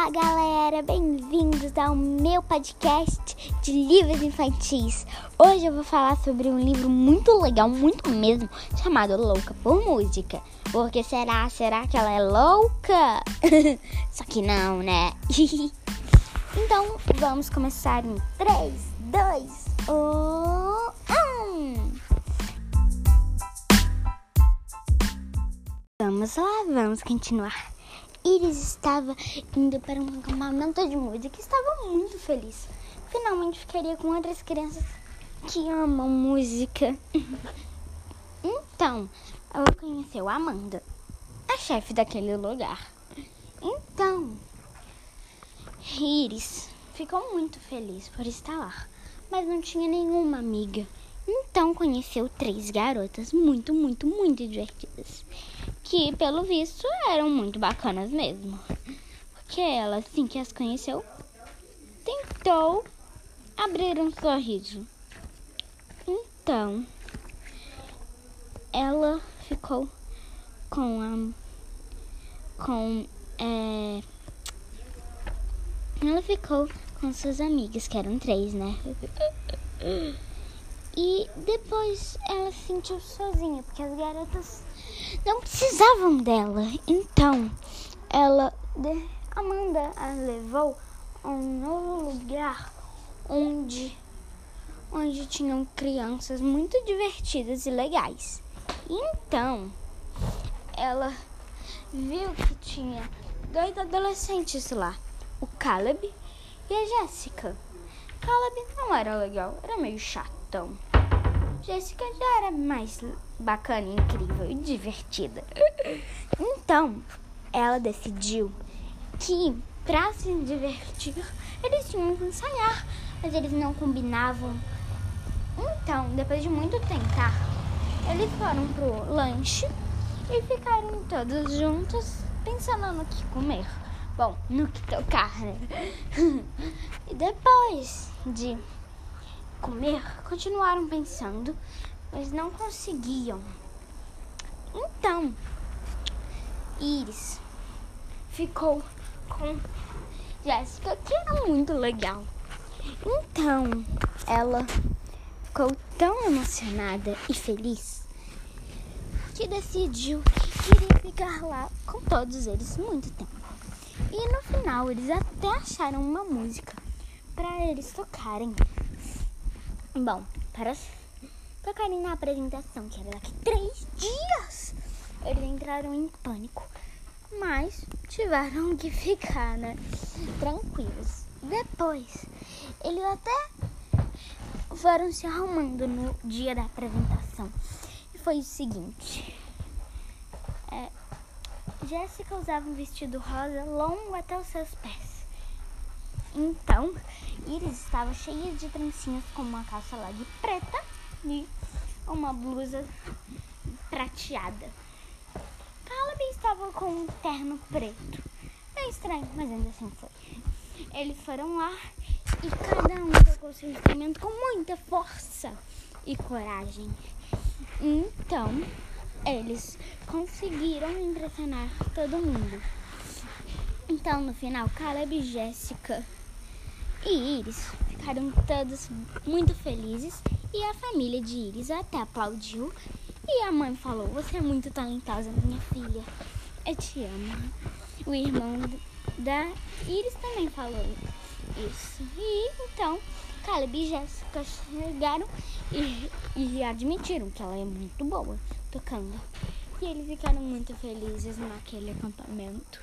Olá, galera! Bem-vindos ao meu podcast de livros infantis. Hoje eu vou falar sobre um livro muito legal, muito mesmo, chamado Louca por Música. Porque será, será que ela é louca? Só que não, né? então, vamos começar em 3, 2, 1. Vamos lá, vamos continuar. Iris estava indo para um acampamento de música e estava muito feliz. Finalmente ficaria com outras crianças que amam música. então, ela conheceu a Amanda, a chefe daquele lugar. Então, Iris ficou muito feliz por estar lá, mas não tinha nenhuma amiga. Então conheceu três garotas muito, muito, muito divertidas que, pelo visto, eram muito bacanas mesmo. Porque ela, assim que as conheceu, tentou abrir um sorriso. Então, ela ficou com a. com. É, ela ficou com suas amigas, que eram três, né? E depois ela se sentiu sozinha, porque as garotas não precisavam dela. Então, ela, Amanda, a levou a um novo lugar onde, onde tinham crianças muito divertidas e legais. Então, ela viu que tinha dois adolescentes lá, o Caleb e a Jéssica. Caleb não era legal, era meio chatão. Jéssica já era mais bacana, incrível e divertida. Então, ela decidiu que para se divertir, eles tinham que ensaiar, mas eles não combinavam. Então, depois de muito tentar, eles foram pro lanche e ficaram todos juntos pensando no que comer. Bom, no que tocar, né? e depois de comer, continuaram pensando, mas não conseguiam. Então, Iris ficou com Jéssica, que era muito legal. Então, ela ficou tão emocionada e feliz que decidiu que queria ficar lá com todos eles muito tempo. E no final, eles até acharam uma música para eles tocarem. Bom, para tocarem na apresentação, que era daqui três dias, eles entraram em pânico. Mas tiveram que ficar, né? Tranquilos. Depois, eles até foram se arrumando no dia da apresentação. E foi o seguinte. É, Jéssica usava um vestido rosa longo até os seus pés. Então, Iris estava cheia de trancinhas com uma calça lá de preta e uma blusa prateada. Caleb estava com um terno preto. É estranho, mas ainda assim foi. Eles foram lá e cada um tocou seu instrumento com muita força e coragem. Então, eles conseguiram impressionar todo mundo. Então, no final, Caleb e Jéssica e Iris ficaram todos muito felizes e a família de Iris até aplaudiu e a mãe falou: Você é muito talentosa, minha filha. Eu te amo. O irmão da Iris também falou isso. E então, Caleb e Jéssica chegaram e, e admitiram que ela é muito boa tocando. E eles ficaram muito felizes naquele acampamento.